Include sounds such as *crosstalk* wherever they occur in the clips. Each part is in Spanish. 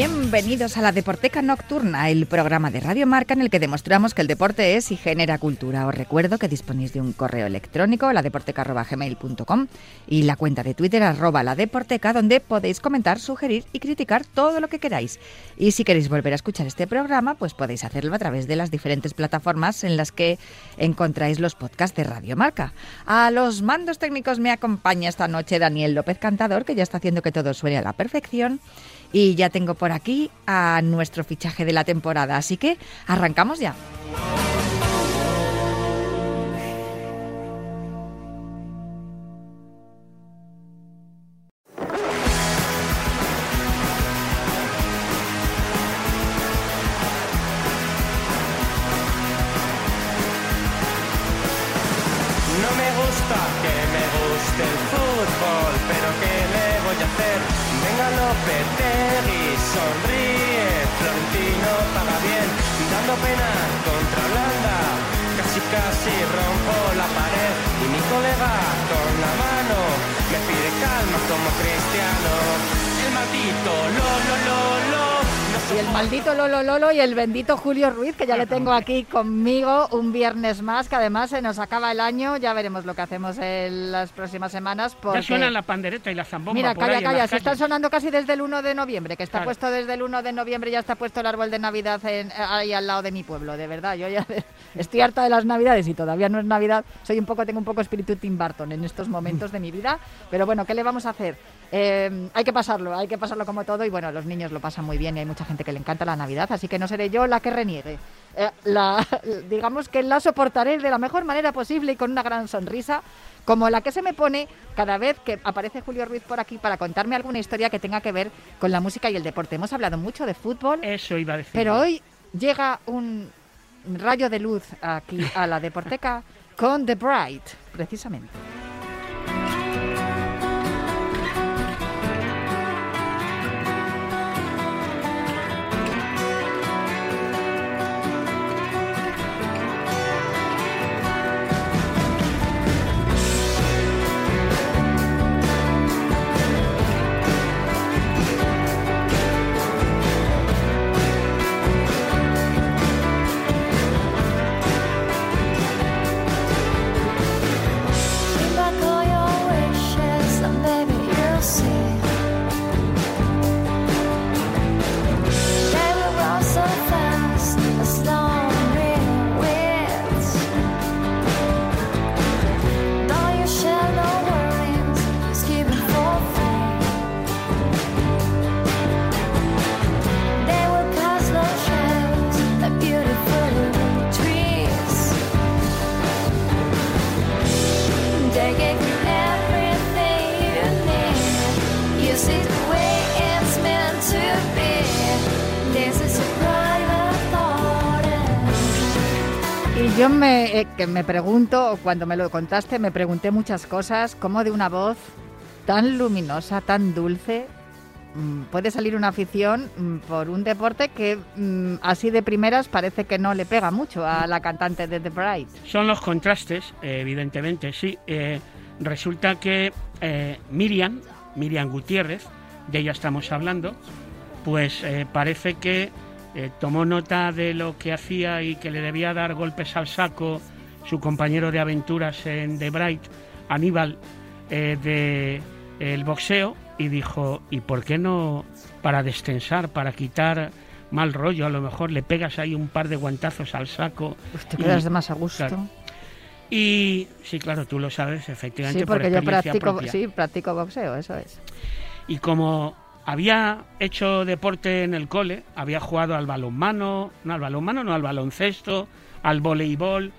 Bienvenidos a la Deporteca Nocturna, el programa de Radio Marca en el que demostramos que el deporte es y genera cultura. Os recuerdo que disponéis de un correo electrónico, ladeporteca.gmail.com y la cuenta de Twitter arroba la Deporteca, donde podéis comentar, sugerir y criticar todo lo que queráis. Y si queréis volver a escuchar este programa, pues podéis hacerlo a través de las diferentes plataformas en las que encontráis los podcasts de Radio Marca. A los mandos técnicos me acompaña esta noche Daniel López Cantador, que ya está haciendo que todo suene a la perfección. Y ya tengo por aquí a nuestro fichaje de la temporada, así que arrancamos ya. El maldito Lolo Lolo y el bendito Julio Ruiz, que ya le tengo aquí conmigo un viernes más, que además se nos acaba el año, ya veremos lo que hacemos en las próximas semanas. Porque... Ya suenan la pandereta y la zambomba Mira, por calla, ahí calla, se están sonando casi desde el 1 de noviembre, que está Claro. puesto desde el 1 de noviembre, ya está puesto el árbol de Navidad en- ahí al lado de mi pueblo, de verdad. Yo ya *laughs* estoy harta de las Navidades y todavía no es Navidad. Soy un poco, tengo un poco espíritu Tim Burton en estos momentos de mi vida, pero bueno, ¿qué le vamos a hacer? Eh, hay que pasarlo, hay que pasarlo como todo y bueno, los niños lo pasan muy bien y hay mucha gente que le encanta la Navidad, así que no seré yo la que reniegue. Eh, la, digamos que la soportaré de la mejor manera posible y con una gran sonrisa, como la que se me pone cada vez que aparece Julio Ruiz por aquí para contarme alguna historia que tenga que ver con la música y el deporte. Hemos hablado mucho de fútbol, Eso iba a decir. pero hoy llega un rayo de luz aquí a la Deporteca con The Bright, precisamente. Yo me, eh, que me pregunto, cuando me lo contaste, me pregunté muchas cosas, cómo de una voz tan luminosa, tan dulce, mm, puede salir una afición mm, por un deporte que mm, así de primeras parece que no le pega mucho a la cantante de The Bright. Son los contrastes, evidentemente, sí. Eh, resulta que eh, Miriam, Miriam Gutiérrez, de ella estamos hablando, pues eh, parece que eh, tomó nota de lo que hacía y que le debía dar golpes al saco su compañero de aventuras en The Bright, Aníbal, eh, de el boxeo, y dijo, ¿y por qué no para destensar, para quitar mal rollo, a lo mejor le pegas ahí un par de guantazos al saco? Uf, te y- quedas de más a gusto. claro. Y sí, claro, tú lo sabes, efectivamente, Sí, por porque yo experiencia practico, propia. sí, practico boxeo, eso es. Y como había hecho deporte en el cole, había jugado al balonmano, no al balonmano, no al baloncesto, al voleibol,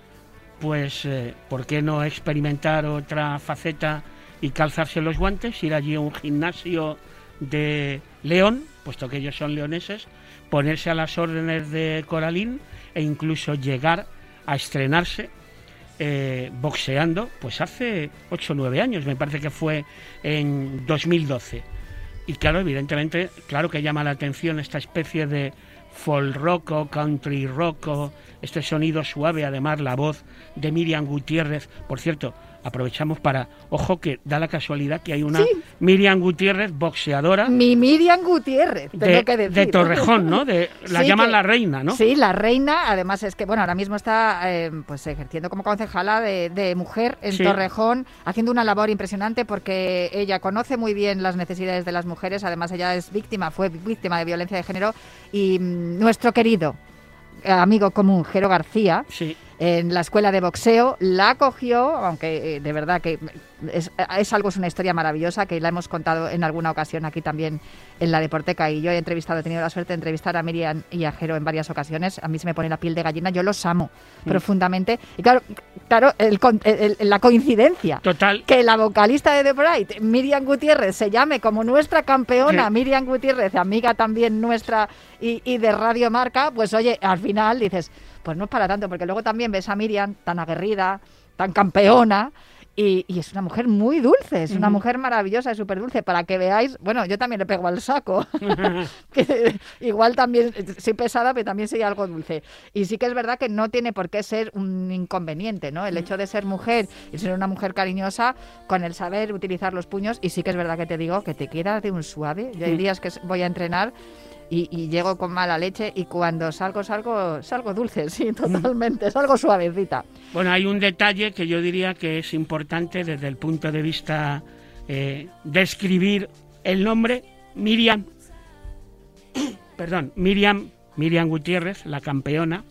pues eh, ¿por qué no experimentar otra faceta y calzarse los guantes, ir allí a un gimnasio de León, puesto que ellos son leoneses, ponerse a las órdenes de Coralín e incluso llegar a estrenarse eh, boxeando, pues hace 8 o 9 años, me parece que fue en 2012. Y claro, evidentemente, claro que llama la atención esta especie de folk rock, country rock, este sonido suave, además la voz de Miriam Gutiérrez. Por cierto, aprovechamos para, ojo que da la casualidad que hay una Sí. Miriam Gutiérrez, boxeadora Mi Miriam Gutiérrez, tengo de, que de decir. Torrejón, ¿no? De, la Sí, llaman que- la reina, ¿no? Sí, la reina, además es que, bueno, ahora mismo está eh, pues ejerciendo como concejala de, de mujer en Sí. Torrejón, haciendo una labor impresionante porque ella conoce muy bien las necesidades de las mujeres, además ella es víctima, fue víctima de violencia de género y mm, nuestro querido amigo común, Jero García, Sí. en la escuela de boxeo, la acogió, aunque eh, de verdad que es, es algo, es una historia maravillosa que la hemos contado en alguna ocasión aquí también en la Deporteca y yo he entrevistado, he tenido la suerte de entrevistar a Miriam y a Jero en varias ocasiones, a mí se me pone la piel de gallina, yo los amo profundamente y claro, claro el el- el- la coincidencia Total. que la vocalista de The Bright, Miriam Gutiérrez, se llame como nuestra campeona, Sí. Miriam Gutiérrez, amiga también nuestra y, y de Radio Marca, pues oye, al final dices, pues no es para tanto, porque luego también ves a Miriam tan aguerrida, tan campeona. Y, y es una mujer muy dulce, es una mujer maravillosa y súper dulce. Para que veáis, bueno, yo también le pego al saco. *laughs* que igual también soy pesada, pero también soy algo dulce. Y sí que es verdad que no tiene por qué ser un inconveniente, ¿no? El hecho de ser mujer y ser una mujer cariñosa, con el saber utilizar los puños, y sí que es verdad que te digo que te queda de un suave. Yo hay días que voy a entrenar y, y llego con mala leche y cuando salgo, salgo, salgo dulce, *laughs* sí, totalmente, salgo suavecita. Bueno, hay un detalle que yo diría que es importante desde el punto de vista eh, de escribir el nombre Miriam, *coughs* perdón, Miriam, Miriam Gutiérrez, la campeona,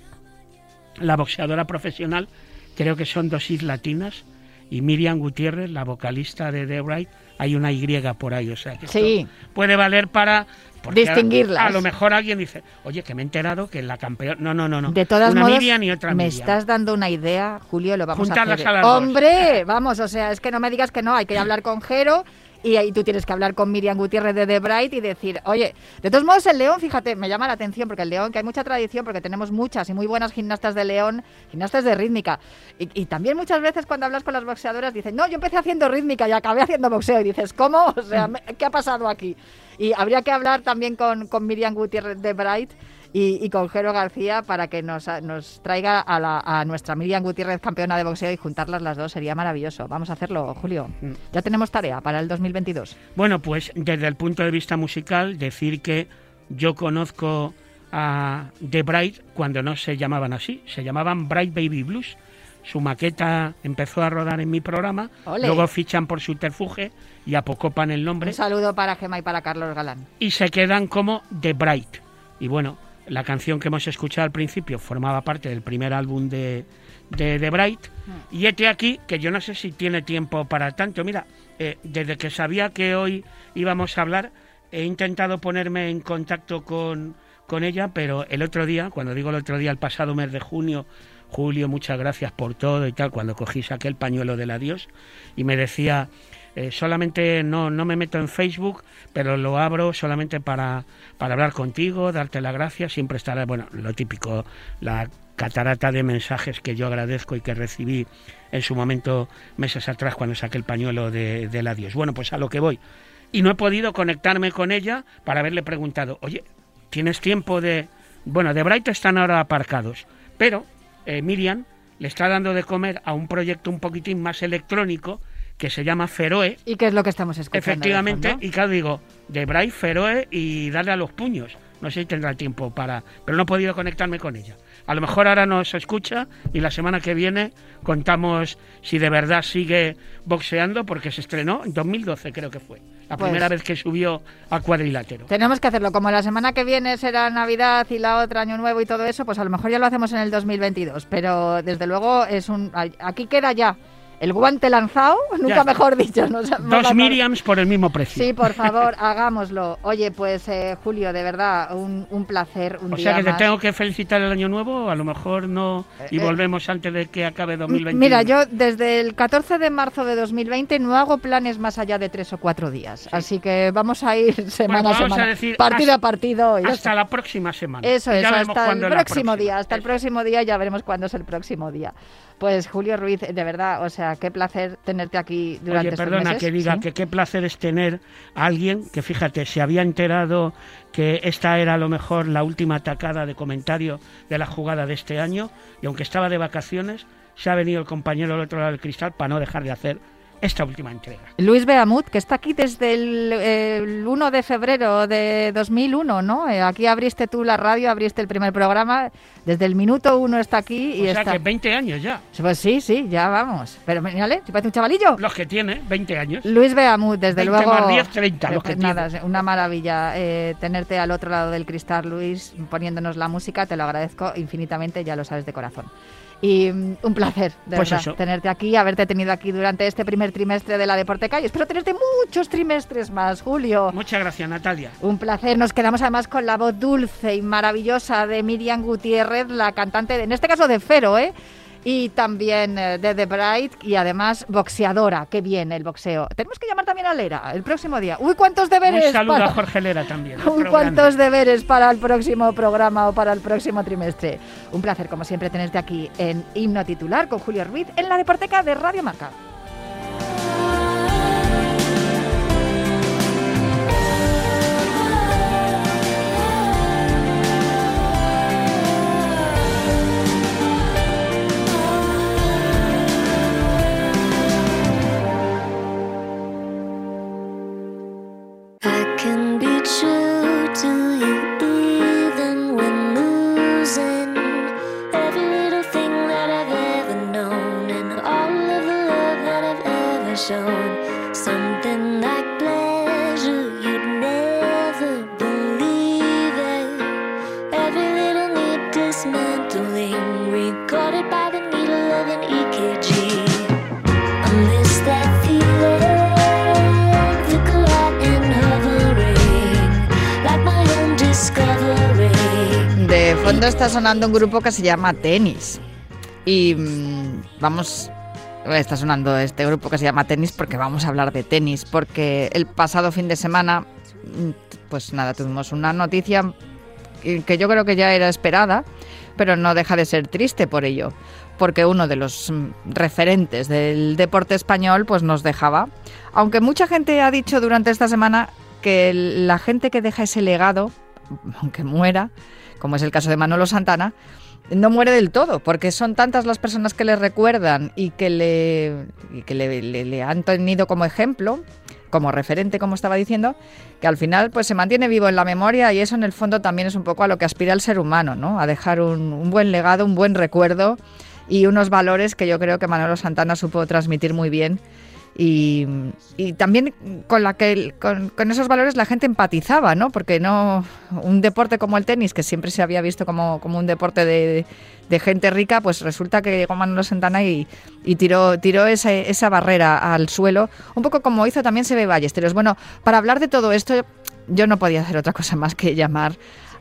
la boxeadora profesional, creo que son dos is latinas, y Miriam Gutiérrez, la vocalista de The Bright, hay una Y por ahí, o sea que esto Sí. puede valer para a- Distinguirlas. A, lo mejor alguien dice, oye, que me he enterado que la campeona, no, no, no, no, De todas una modos, Miriam y otra me Miriam. estás dando una idea, Julio, lo vamos Juntarlas a hacer. a las dos. ¡Hombre! Vamos, o sea, es que no me digas que no, hay que hablar con Jero y ahí tú tienes que hablar con Miriam Gutiérrez de The Bright y decir, oye, de todos modos el León, fíjate, me llama la atención porque el León, que hay mucha tradición, porque tenemos muchas y muy buenas gimnastas de León, gimnastas de rítmica. Y, y también muchas veces cuando hablas con las boxeadoras dicen, no, yo empecé haciendo rítmica y acabé haciendo boxeo. Y dices, ¿cómo? O sea, me- ¿qué ha pasado aquí? Y habría que hablar también con, con Miriam Gutiérrez de Bright y, y con Jero García para que nos, nos traiga a, la- a nuestra Miriam Gutiérrez campeona de boxeo y juntarlas las dos. Sería maravilloso. Vamos a hacerlo, Julio. Mm. Ya tenemos tarea para el 2022. Bueno, pues desde el punto de vista musical, decir que yo conozco a The Bright cuando no se llamaban así, se llamaban Bright Baby Blues. Su maqueta empezó a rodar en mi programa, luego fichan por subterfuge y apocopan el nombre Un saludo para Gema y para Carlos Galán. y se quedan como The Bright. Y bueno, la canción que hemos escuchado al principio formaba parte del primer álbum de, de The Bright. Y este aquí, que yo no sé si tiene tiempo para tanto. Mira, eh, desde que sabía que hoy íbamos a hablar, he intentado ponerme en contacto con, con ella, pero el otro día, cuando digo el otro día, el pasado mes de junio, Julio, muchas gracias por todo y tal, cuando cogí saqué el pañuelo del adiós y me decía, eh, solamente no, no me meto en Facebook, pero lo abro solamente para, para hablar contigo, darte las gracias, siempre estará, bueno, lo típico, la catarata de mensajes que yo agradezco y que recibí en su momento meses atrás cuando saqué el pañuelo de, del adiós. Bueno, pues a lo que voy. Y no he podido conectarme con ella para haberle preguntado, oye, ¿tienes tiempo de...? Bueno, de Bright están ahora aparcados, pero eh, Miriam le está dando de comer a un proyecto un poquitín más electrónico que se llama Feroe, ¿Y qué es lo que estamos escuchando? efectivamente, y claro, digo, de Bright, Feroe y darle a los puños. No sé si tendrá tiempo para... Pero no he podido conectarme con ella. A lo mejor ahora nos escucha y la semana que viene contamos si de verdad sigue boxeando porque se estrenó en 2012 creo que fue. La Pues- primera vez que subió a cuadrilátero. Tenemos que hacerlo. Como la semana que viene será Navidad y la otra Año Nuevo y todo eso, pues a lo mejor ya lo hacemos en el 2022. Pero desde luego es un. Aquí queda ya el guante lanzado, *laughs* nunca mejor dicho. nos Dos vamos- Miriams por el mismo precio. Sí, por favor, *laughs* hagámoslo. Oye, pues eh, Julio, de verdad, un, un placer, un O día sea que te tengo que felicitar el año nuevo, a lo mejor no, y Eh, volvemos antes de que acabe 2021. Mira, yo desde el 14 de marzo de 2020 no hago planes más allá de tres o cuatro días. Así que vamos a ir *laughs* semana Bueno, a semana, a decir partido hasta- a partido. Hasta la próxima semana. Eso es, hasta el próximo día, hasta el próximo día ya veremos cuándo es el próximo día. Pues Julio Ruiz, de verdad, o sea, qué placer tenerte aquí durante Oye, estos perdona meses. que diga ¿sí? que qué placer es tener a alguien que, fíjate, se había enterado que esta era a lo mejor la última atacada de comentario de la jugada de este año y aunque estaba de vacaciones, se ha venido el compañero del otro lado del cristal para no dejar de hacer esta última entrega. Luis Beamut, que está aquí desde el, el 1 de febrero de 2001, ¿no? Eh, aquí abriste tú la radio, abriste el primer programa, desde el minuto uno está aquí y o sea está... que 20 años ya. Pues sí, sí, ya vamos. Pero mírale, si parece un chavalillo. Los que tiene, 20 años. Luis Beamut, desde 20 luego. más 10, 30, Eh, los que pues nada, una maravilla eh, tenerte al otro lado del cristal, Luis, poniéndonos la música. Te lo agradezco infinitamente, ya lo sabes de corazón. Y mm, un placer, de Pues verdad, eso. tenerte aquí, haberte tenido aquí durante este primer trimestre de la Deporteca y espero tenerte muchos trimestres más, Julio. Muchas gracias, Natalia. Un placer. Nos quedamos además con la voz dulce y maravillosa de Miriam Gutiérrez, la cantante, de- en este caso de Fero, ¿eh? Y también eh, de The Bright y además boxeadora. Qué bien el boxeo. Tenemos que llamar también a Lera el próximo día. Uy, cuántos deberes. Un saludo para- a Jorge Lera también. *laughs* Uy, cuántos deberes para el próximo programa o para el próximo trimestre. Un placer, como siempre, tenerte aquí en Himno Titular con Julio Ruiz en la Deporteca de Radio Marca. True to you fondo está sonando un grupo que se llama Tenis. Y mm, vamos, está sonando este grupo que se llama Tenis porque vamos a hablar de tenis. Porque el pasado fin de semana, mm, pues nada, tuvimos una noticia que yo creo que ya era esperada, pero no deja de ser triste por ello. Porque uno de los mm, referentes del deporte español pues nos dejaba. Aunque mucha gente ha dicho durante esta semana que la gente que deja ese legado, aunque muera, como es el caso de Manolo Santana, no muere del todo, porque son tantas las personas que le recuerdan y que le, que le, han tenido como ejemplo, como referente, como estaba diciendo, que al final pues se mantiene vivo en la memoria y eso en el fondo también es un poco a lo que aspira el ser humano, ¿no? A dejar un buen legado, un buen recuerdo y unos valores que yo creo que Manolo Santana supo transmitir muy bien y, también con la que con, esos valores la gente empatizaba, ¿no? Porque no un deporte como el tenis, que siempre se había visto como, como un deporte de, de gente rica, pues resulta que llegó Manolo Santana y, y tiró, tiró ese- esa barrera al suelo, un poco como hizo también Sebe Ballesteros. Bueno, para hablar de todo esto, yo no podía hacer otra cosa más que llamar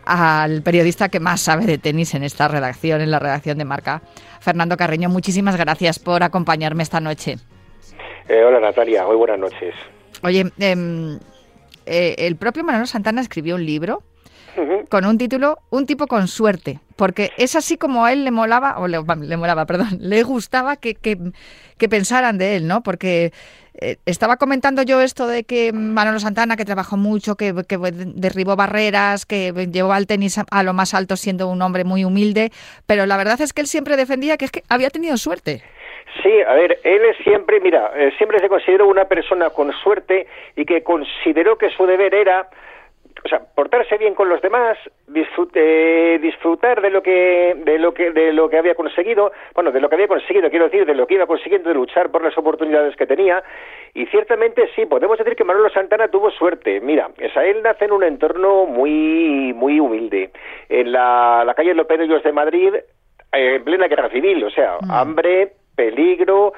al periodista que más sabe de tenis en esta redacción, en la redacción de Marca, Fernando Carreño. Muchísimas gracias por acompañarme esta noche. Eh, hola Natalia, muy buenas noches. Oye, em, eh, el propio Manolo Santana escribió un libro con un título Un tipo con suerte, porque es así como a él le molaba, o le, le molaba, *laughs* perdón, le gustaba que, que, que pensaran de él, ¿no? Porque eh, estaba comentando yo esto de que Manolo Santana, que trabajó mucho, que, que derribó barreras, que llevó al tenis a, a lo más alto siendo un hombre muy humilde, pero la verdad es que él siempre defendía que es que había tenido suerte. Sí, a ver, él es siempre, mira, eh, siempre se consideró una persona con suerte y que consideró que su deber era, o sea, portarse bien con los demás, disfrut- eh, disfrutar de lo que, de lo que, de lo que había conseguido, bueno, de lo que había conseguido, quiero decir, de lo que iba consiguiendo, de luchar por las oportunidades que tenía, y ciertamente sí, podemos decir que Manolo Santana tuvo suerte. Mira, él nace en un entorno muy, muy humilde, en la, la calle López de de Madrid, eh, en plena guerra civil, o sea, hambre, peligro.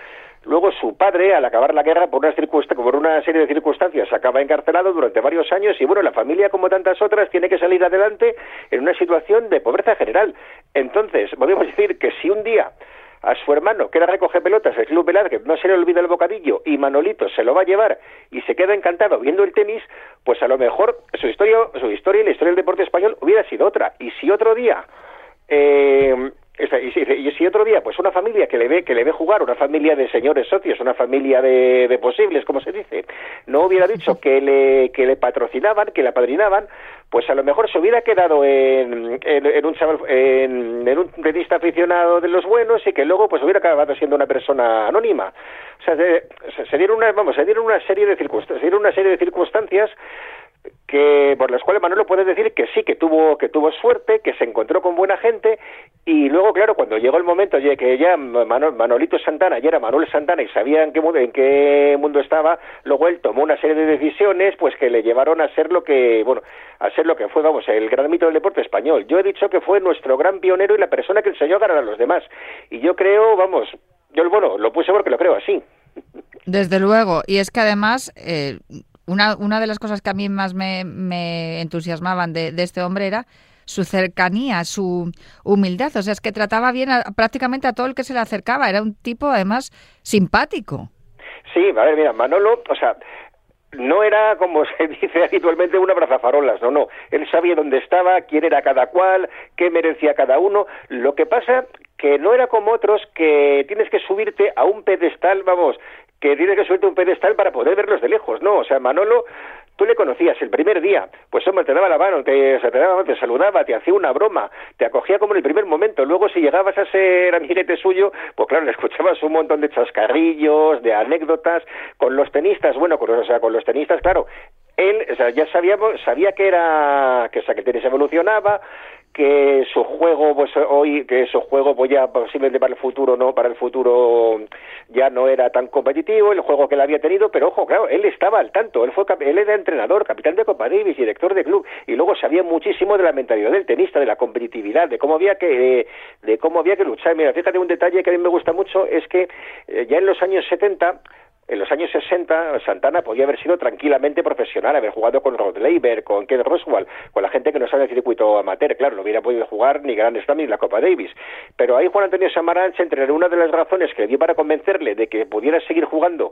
Luego su padre, al acabar la guerra, por una, por una serie de circunstancias, acaba encarcelado durante varios años y bueno, la familia, como tantas otras, tiene que salir adelante en una situación de pobreza general. Entonces, podemos decir que si un día a su hermano, que era recoge pelotas, el Club Velázquez, no se le olvida el bocadillo y Manolito se lo va a llevar y se queda encantado viendo el tenis, pues a lo mejor su historia, su historia y la historia del deporte español hubiera sido otra. Y si otro día eh, Y, si- otro día, pues una familia que le ve que le ve jugar, una familia de señores socios, una familia de, de posibles, como se dice, no hubiera dicho que le, que le patrocinaban, que le apadrinaban, pues a lo mejor se hubiera quedado en, en, un chaval, en, un tenista aficionado de los buenos y que luego pues hubiera acabado siendo una persona anónima. O sea, se, se- se dieron una, vamos, se dieron una serie de circunstancias, se dieron una serie de circunstancias que por las cuales Manolo puede decir que sí que tuvo que tuvo suerte que se encontró con buena gente y luego claro cuando llegó el momento oye, que ya Mano- Manolito Santana ya era Manuel Santana y sabía en qué mundo en qué mundo estaba luego él tomó una serie de decisiones pues que le llevaron a ser lo que bueno a ser lo que fue vamos el gran mito del deporte español. Yo he dicho que fue nuestro gran pionero y la persona que enseñó a ganar a los demás. Y yo creo vamos yo bueno lo puse porque lo creo así. Desde luego, y es que además eh, una, una de las cosas que a mí más me, me entusiasmaban de, de este hombre era su cercanía, su humildad, o sea, es que trataba bien a- prácticamente a todo el que se le acercaba, era un tipo además simpático. Sí, a ver, mira, Manolo, o sea, no era como *laughs* se dice habitualmente una brazafarolas, no, no. Él sabía dónde estaba, quién era cada cual, qué merecía cada uno. Lo que pasa que no era como otros que tienes que subirte a un pedestal, vamos, que tienes que subirte un pedestal para poder verlos de lejos, no. O sea, Manolo tú le conocías el primer día, pues hombre, te daba la mano, te, te, te saludaba, te hacía una broma, te acogía como en el primer momento. Luego, si llegabas a ser amiguete suyo, pues claro, le escuchabas un montón de chascarrillos, de anécdotas. Con los tenistas, bueno, con, o sea, con los tenistas, claro, él o sea, ya sabíamos, sabía que era, que, o que el tenis evolucionaba, que su juego pues hoy que su juego pues ya posiblemente para el futuro no para el futuro ya no era tan competitivo el juego que él había tenido pero ojo claro él estaba al tanto él fue él era entrenador capitán de Copa Davis director de club y luego sabía muchísimo de la mentalidad del tenista de la competitividad de cómo había que de cómo había que luchar. Mira fíjate un detalle que a mí me gusta mucho es que eh, ya en los años 70 en los años 60 Santana podía haber sido tranquilamente profesional, haber jugado con Rod Laver, con Ken Roswell, con la gente que no sabe el circuito amateur, claro, no hubiera podido jugar ni Grand Slam ni la Copa Davis. Pero ahí Juan Antonio Samaranch, entre una de las razones que dio para convencerle de que pudiera seguir jugando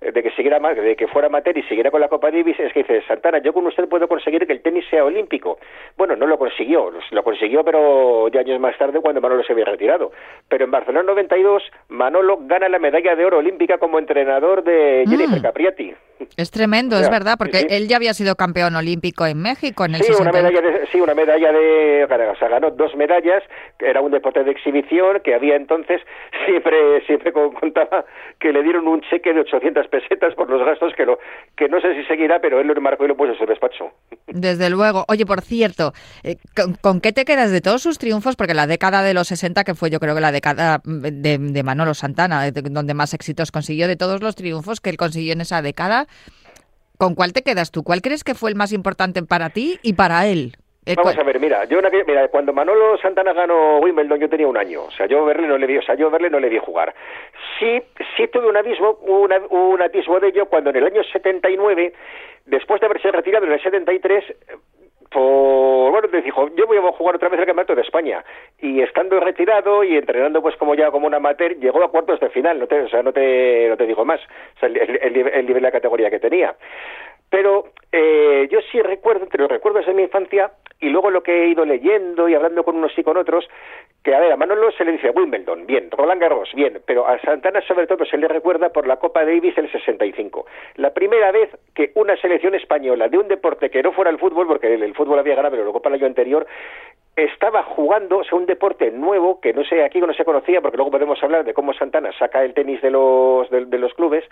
de que siguiera de que fuera amateur y siguiera con la Copa Davis es que dice Santana yo con usted puedo conseguir que el tenis sea olímpico bueno no lo consiguió lo consiguió pero ya años más tarde cuando Manolo se había retirado pero en Barcelona 92 Manolo gana la medalla de oro olímpica como entrenador de Jennifer Mm. Capriati Es tremendo, es verdad, porque sí, él ya había sido campeón olímpico en México en el Sí, una 62. medalla de, sí, una medalla de, o sea, ganó dos medallas, que era un deporte de exhibición que había entonces, siempre, siempre con- contaba que le dieron un cheque de 800 pesetas por los gastos que lo, que no sé si seguirá, pero él lo enmarcó y lo puso en su despacho. Desde luego. Oye, por cierto, eh, ¿con, qué te quedas de todos sus triunfos? Porque la década de los 60, que fue yo creo que la década de, Manolo Santana, de- donde más éxitos consiguió, de todos los triunfos que él consiguió en esa década, ¿con cuál te quedas tú? ¿Cuál crees que fue el más importante para ti y para él? Eh, Vamos a ver, mira, yo mira, cuando Manolo Santana ganó Wimbledon yo tenía un año, o sea, yo verle no le vi, o sea, yo verle no le vi jugar. Sí, sí tuve un una- un atisbo de ello cuando en el año 79, después de haberse retirado en el 73, eh, por, bueno, me dijo, yo voy a jugar otra vez el Campeonato de España. Y estando retirado y entrenando pues como ya como un amateur, llegó a cuartos de final, no te, o sea, no te, no te digo más, o sea, el, el- el nivel de la categoría que tenía. Pero eh, yo sí recuerdo, entre los recuerdos de mi infancia y luego lo que he ido leyendo y hablando con unos y con otros, que a ver, a Manolo se le dice Wimbledon, bien, Roland Garros, bien, pero a Santana sobre todo se le recuerda por la Copa Davis del 65. La primera vez que una selección española de un deporte que no fuera el fútbol, porque el, fútbol había ganado, pero la Copa el año anterior, estaba jugando o sea, un deporte nuevo que no sé aquí no se conocía porque luego podemos hablar de cómo Santana saca el tenis de los de, los clubes.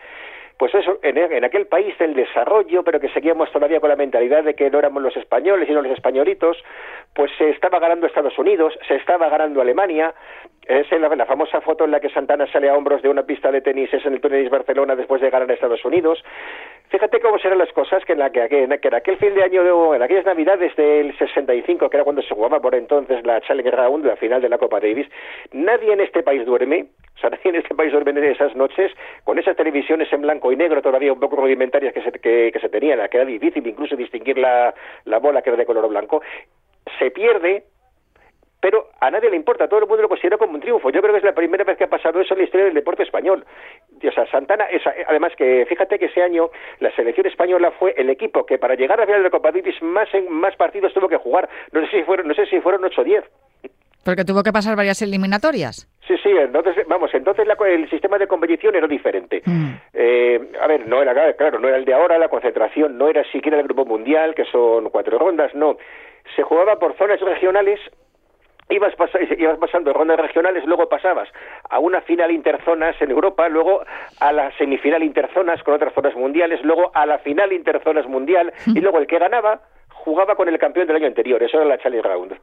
Pues eso en, en aquel país del desarrollo pero que seguíamos todavía con la mentalidad de que no éramos los españoles sino los españolitos pues se estaba ganando Estados Unidos se estaba ganando Alemania. Es la, famosa foto en la que Santana sale a hombros de una pista de tenis es en el Tenis Barcelona después de ganar Estados Unidos fíjate cómo serán las cosas que en, la, que, que en aquel fin de año en aquellas navidades del 65 que era cuando se jugaba por entonces la Challenger Round la final de la Copa Davis nadie en este país duerme. O sea, *laughs* nadie en este país duerme en esas noches con esas televisiones en blanco y negro todavía un poco rudimentarias que se, que, que se tenían, que era difícil incluso distinguir la, la bola que era de color blanco, se pierde pero a nadie le importa, todo el mundo lo considera como un triunfo. Yo creo que es la primera vez que ha pasado eso en la historia del deporte español. Y, o sea, Santana, esa- además que fíjate que ese año la selección española fue el equipo que para llegar a la final de la Copa Davis más, en, más partidos tuvo que jugar. No sé si fueron, no sé si fueron 8 o 10. Porque tuvo que pasar varias eliminatorias. Sí, sí, entonces, vamos, entonces la el sistema de competición era diferente. Mm. Eh, a ver, no era, claro, no era el de ahora, la concentración no era siquiera el grupo mundial, que son cuatro rondas, no. Se jugaba por zonas regionales, ibas, pas- ibas pasando rondas regionales, luego pasabas a una final interzonas en Europa, luego a la semifinal interzonas con otras zonas mundiales, luego a la final interzonas mundial, *laughs* y luego el que ganaba jugaba con el campeón del año anterior, eso era la Challenge Round.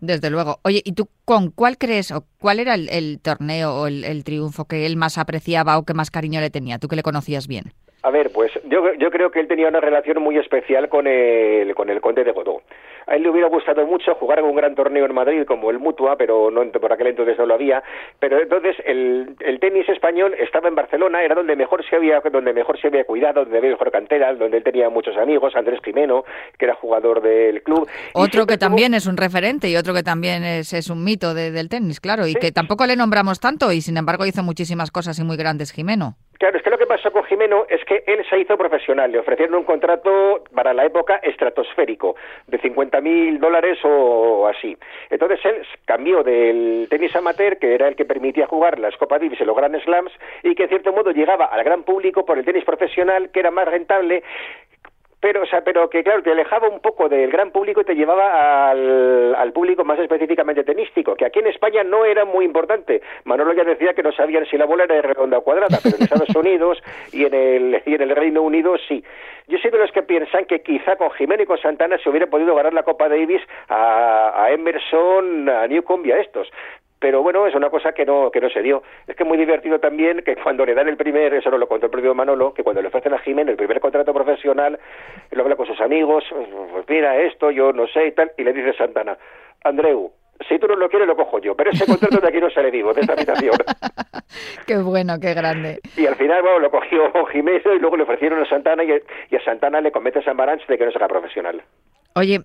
Desde luego. Oye, ¿y tú con cuál crees o cuál era el, el torneo o el, el triunfo que él más apreciaba o que más cariño le tenía? Tú que le conocías bien. A ver, pues yo, yo creo que él tenía una relación muy especial con el, con el conde de Godó. A él le hubiera gustado mucho jugar en un gran torneo en Madrid como el Mutua, pero no por aquel entonces no lo había. Pero entonces el, el tenis español estaba en Barcelona, era donde mejor se había donde mejor se había cuidado, donde había mejor cantera, donde él tenía muchos amigos, Andrés Jimeno, que era jugador del club. Otro que también es un referente y otro que también es, es un mito de- del tenis, claro, y que tampoco le nombramos tanto y sin embargo hizo muchísimas cosas y muy grandes, Jimeno. Claro, es que lo que pasó con Jimeno es que él se hizo profesional. Le ofrecieron un contrato para la época estratosférico de 50 mil dólares o así. Entonces él cambió del tenis amateur, que era el que permitía jugar las Copa Davis y los Grand Slams, y que en cierto modo llegaba al gran público por el tenis profesional, que era más rentable pero o sea pero que claro te alejaba un poco del gran público y te llevaba al, al público más específicamente tenístico que aquí en España no era muy importante. Manolo ya decía que no sabían si la bola era redonda o cuadrada pero en Estados Unidos y en el y en el Reino Unido sí. Yo soy de los que piensan que quizá con Jiménez y con Santana se hubiera podido ganar la Copa Davis a, a Emerson a Newcomb y a estos pero bueno, es una cosa que no que no se dio. Es que es muy divertido también que cuando le dan el primer, eso no lo contó el propio Manolo, que cuando le ofrecen a Jiménez el primer contrato profesional, él habla con sus amigos, pues mira esto, yo no sé y tal, y le dice Santana, Andreu, si tú no lo quieres lo cojo yo, pero ese contrato de aquí no sale vivo, de esta habitación. *laughs* Qué bueno, qué grande. Y al final, bueno, lo cogió Jiménez y luego le ofrecieron a Santana y, a Santana le a San Baranch de que no será profesional. Oye,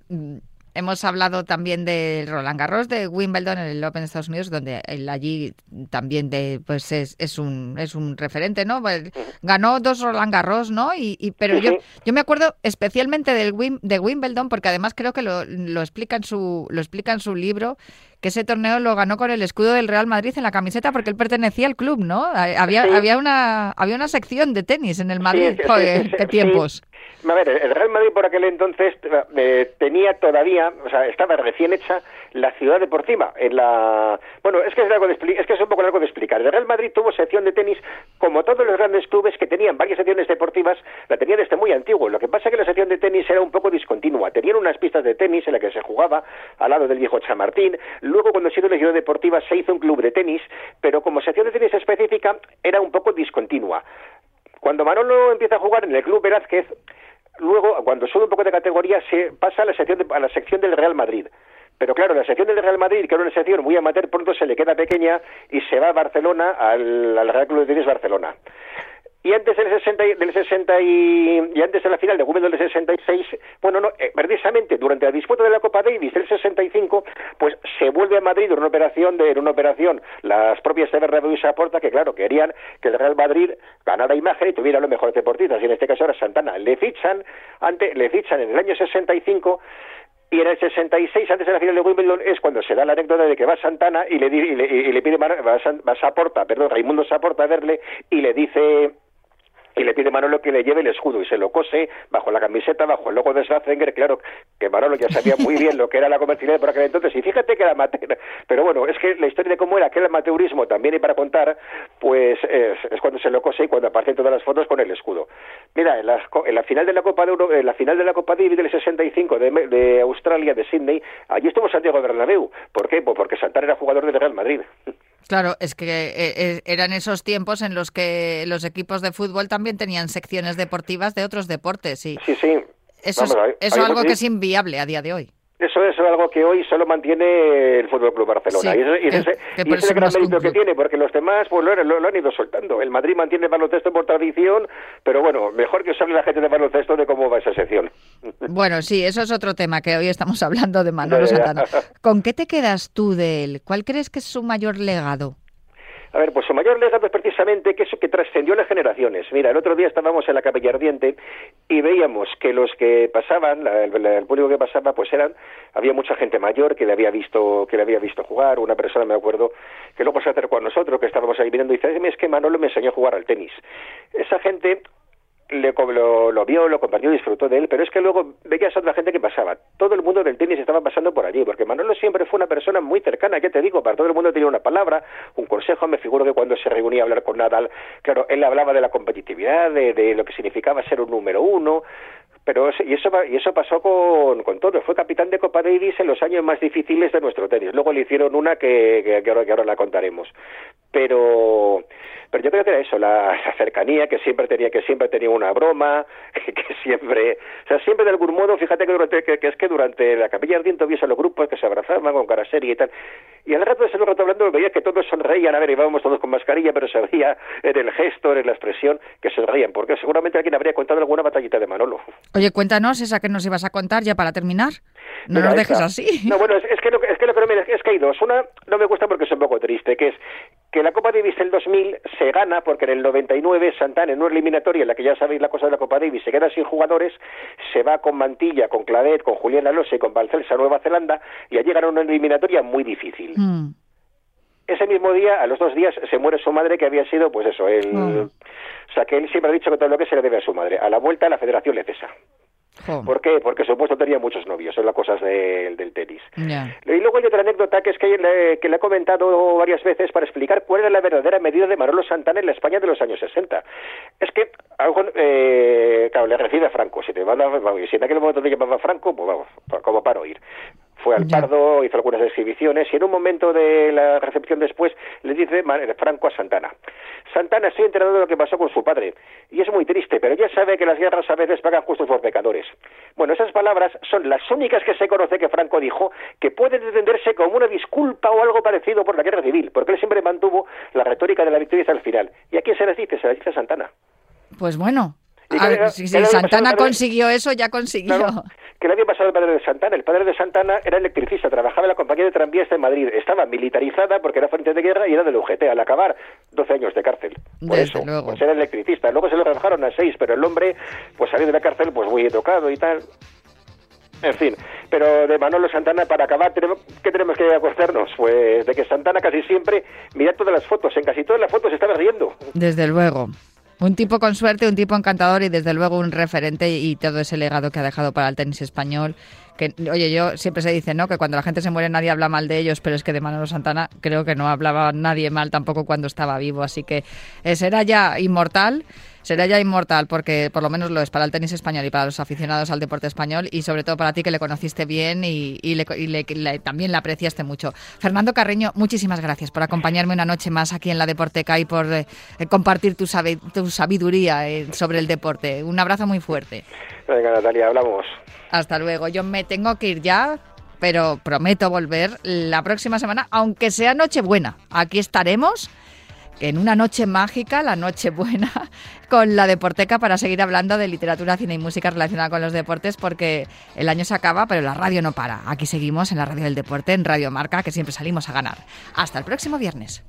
hemos hablado también del Roland Garros de Wimbledon en el Open de Estados Unidos, donde él allí también de, pues es, es un es un referente, ¿no? Pues, ganó dos Roland Garros, ¿no? Y, y- pero yo yo me acuerdo especialmente del Wim- de Wimbledon porque además creo que lo, lo explica en su lo explica en su libro que ese torneo lo ganó con el escudo del Real Madrid en la camiseta porque él pertenecía al club, ¿no? Había Sí. había una había una sección de tenis en el Madrid. Sí, sí, Joder, qué tiempos. A ver, el Real Madrid por aquel entonces eh, tenía todavía, o sea, estaba recién hecha la ciudad deportiva. En la, bueno, es que es de es que es un poco largo de explicar. El Real Madrid tuvo sección de tenis, como todos los grandes clubes que tenían varias secciones deportivas, la tenían desde muy antiguo. Lo que pasa es que la sección de tenis era un poco discontinua. Tenían unas pistas de tenis en las que se jugaba al lado del viejo Chamartín. Luego, cuando se hizo la ciudad deportiva, se hizo un club de tenis, pero como sección de tenis específica era un poco discontinua. Cuando Manolo empieza a jugar en el Club Velázquez, luego, cuando sube un poco de categoría, se pasa a la sección, de- a la sección del Real Madrid. Pero claro, la sección del Real Madrid, que era una sección muy amateur, pronto se le queda pequeña y se va a Barcelona, al, al Real Club de Tenis Barcelona. Y antes del 60, y- del 60 y, antes de la final de Wimbledon del 66, bueno, no, eh, precisamente durante la disputa de la Copa Davis del 65, pues se vuelve a Madrid en una operación de en una operación las propias de Bernabéu y Saporta que claro, querían que el Real Madrid ganara imagen y tuviera los mejores deportistas, y en este caso era Santana. Le fichan ante le fichan en el año 65 y en el 66, antes de la final de Wimbledon, es cuando se da la anécdota de que va Santana y le, y le, y le pide, va Saporta, perdón, Raimundo Saporta a verle y le dice y le pide Manolo que le lleve el escudo y se lo cose bajo la camiseta, bajo el logo de Schwarzenegger, claro que Manolo ya sabía muy bien lo que era la comercialidad por aquel entonces y fíjate que era amateur, pero bueno, es que la historia de cómo era aquel amateurismo también y para contar, pues es, es cuando se lo cose y cuando aparecen todas las fotos con el escudo. Mira, en la, en la final de la Copa de Euro- en la final de la Copa Davis del 65 de, de Australia, de Sydney, allí estuvo Santiago Bernabéu. ¿Por qué? Pues porque Santana era jugador del Real Madrid. Claro, es que eh, eh, eran esos tiempos en los que los equipos de fútbol también tenían secciones deportivas de otros deportes y Sí, sí. eso Vamos, es, hay- eso hay algo que es inviable a día de hoy. Eso es algo que hoy solo mantiene el Fútbol Club Barcelona. Sí, y ese, y ese- es- que y por ese es eso el gran mérito que tiene, porque los demás pues, lo, lo- lo han ido soltando. El Madrid mantiene el baloncesto por tradición, pero bueno, mejor que os hable la gente de baloncesto de cómo va esa sección. Bueno, sí, eso es otro tema que hoy estamos hablando de Manolo. Santana. ¿Con qué te quedas tú de él? ¿Cuál crees que es su mayor legado? A ver, pues su mayor legado es precisamente que eso que trascendió las generaciones. Mira, el otro día estábamos en la Capilla Ardiente y veíamos que los que pasaban, la- el, público que pasaba, pues eran, había mucha gente mayor que le había visto, que le había visto jugar, una persona me acuerdo que luego se acercó a nosotros, que estábamos ahí viendo y dice, "Ay, es que Manolo me enseñó a jugar al tenis. Esa gente le, lo, lo vio, lo compartió, disfrutó de él, pero es que luego veías a otra gente que pasaba. Todo el mundo del tenis estaba pasando por allí, porque Manolo siempre fue una persona muy cercana, ya te digo, para todo el mundo tenía una palabra, un consejo. Me figuro que cuando se reunía a hablar con Nadal, claro, él hablaba de la competitividad, de, de lo que significaba ser un número uno. Pero y eso y eso pasó con, con todo. Fue capitán de Copa Davis en los años más difíciles de nuestro tenis. Luego le hicieron una que, que, ahora, que ahora la contaremos. Pero pero yo creo que era eso, la, cercanía, que siempre tenía que siempre tenía una broma, *laughs* que, siempre, o sea, siempre de algún modo, fíjate que, durante, que, es que durante la capilla ardiente a los grupos que se abrazaban con cara seria y tal, y al rato de ese rato hablando veía que todos sonreían, a ver, íbamos todos con mascarilla, pero se veía en el gesto, en la expresión, que sonreían, porque seguramente alguien habría contado alguna batallita de Manolo. Oye, cuéntanos esa que nos ibas a contar ya para terminar. No Mira, nos dejes esta. así. No, bueno, es, es que lo, es que no me- es que hay dos. Una no me gusta porque es un poco triste, que es que la Copa Davis del 2000 se gana porque en el 99 Santana en una eliminatoria en la que ya sabéis la cosa de la Copa Davis se queda sin jugadores, se va con Mantilla, con Clavet, con Julián Alonso y con Balcelsa a Nueva Zelanda y allí ganan una eliminatoria muy difícil. Mm. Ese mismo día, a los dos días, se muere su madre, que había sido, pues eso, el... Ah. O sea, que él siempre ha dicho que todo lo que se le debe a su madre. A la vuelta, la federación le cesa. ¿Por qué? Porque supuesto tenía muchos novios, son las cosas del- del tenis. Y luego hay otra anécdota que es que le, que le he comentado varias veces para explicar cuál era la verdadera medida de Manolo Santana en la España de los años 60. Es que, algo, eh, claro, le recibe a Franco. Si, te manda, si en aquel momento te llamaba Franco, pues vamos, como para oír. Fue al. Pardo, hizo algunas exhibiciones y en un momento de la recepción después le dice Ma- Franco a Santana. Santana, estoy enterado de lo que pasó con su padre y es muy triste, pero ya sabe que las guerras a veces pagan justos por pecadores. Bueno, esas palabras son las únicas que se conoce que Franco dijo que pueden entenderse como una disculpa o algo parecido por la guerra civil, porque él siempre mantuvo la retórica de la victoria hasta el final. ¿Y a quién se las dice? Se las dice a Santana. Pues bueno. Si, Santana consiguió eso, ya consiguió. Que le había pasado al padre de Santana. El padre de Santana era electricista, trabajaba en la compañía de tranvías de Madrid. Estaba militarizada porque era frente de guerra y era del UGT. Al acabar, 12 años de cárcel. Por Desde eso, luego. pues era electricista. Luego se lo rebajaron a 6, pero el hombre pues salió de la cárcel pues muy tocado y tal. En fin, pero de Manolo Santana, para acabar, tenemos, ¿qué tenemos que acordarnos? Pues de que Santana casi siempre, mirad todas las fotos, en casi todas las fotos estaba riendo. Desde luego. Un tipo con suerte, un tipo encantador y desde luego un referente y todo ese legado que ha dejado para el tenis español. Que, oye, yo siempre se dice, ¿no? Que cuando la gente se muere nadie habla mal de ellos, pero es que de Manolo Santana creo que no hablaba nadie mal tampoco cuando estaba vivo. Así que será ya inmortal, será ya inmortal porque por lo menos lo es para el tenis español y para los aficionados al deporte español y sobre todo para ti que le conociste bien y, y le- y le- le- también le apreciaste mucho. Fernando Carreño, muchísimas gracias por acompañarme una noche más aquí en la Deporteca y por eh, eh, compartir tu, sabe- tu sabiduría eh, sobre el deporte. Un abrazo muy fuerte. Venga, Natalia, hablamos. Hasta luego. Yo me tengo que ir ya, pero prometo volver la próxima semana, aunque sea Nochebuena. Aquí estaremos en una noche mágica, la noche buena, *laughs* con la Deporteca para seguir hablando de literatura, cine y música relacionada con los deportes, porque el año se acaba, pero la radio no para. Aquí seguimos en la radio del deporte, en Radio Marca, que siempre salimos a ganar. Hasta el próximo viernes.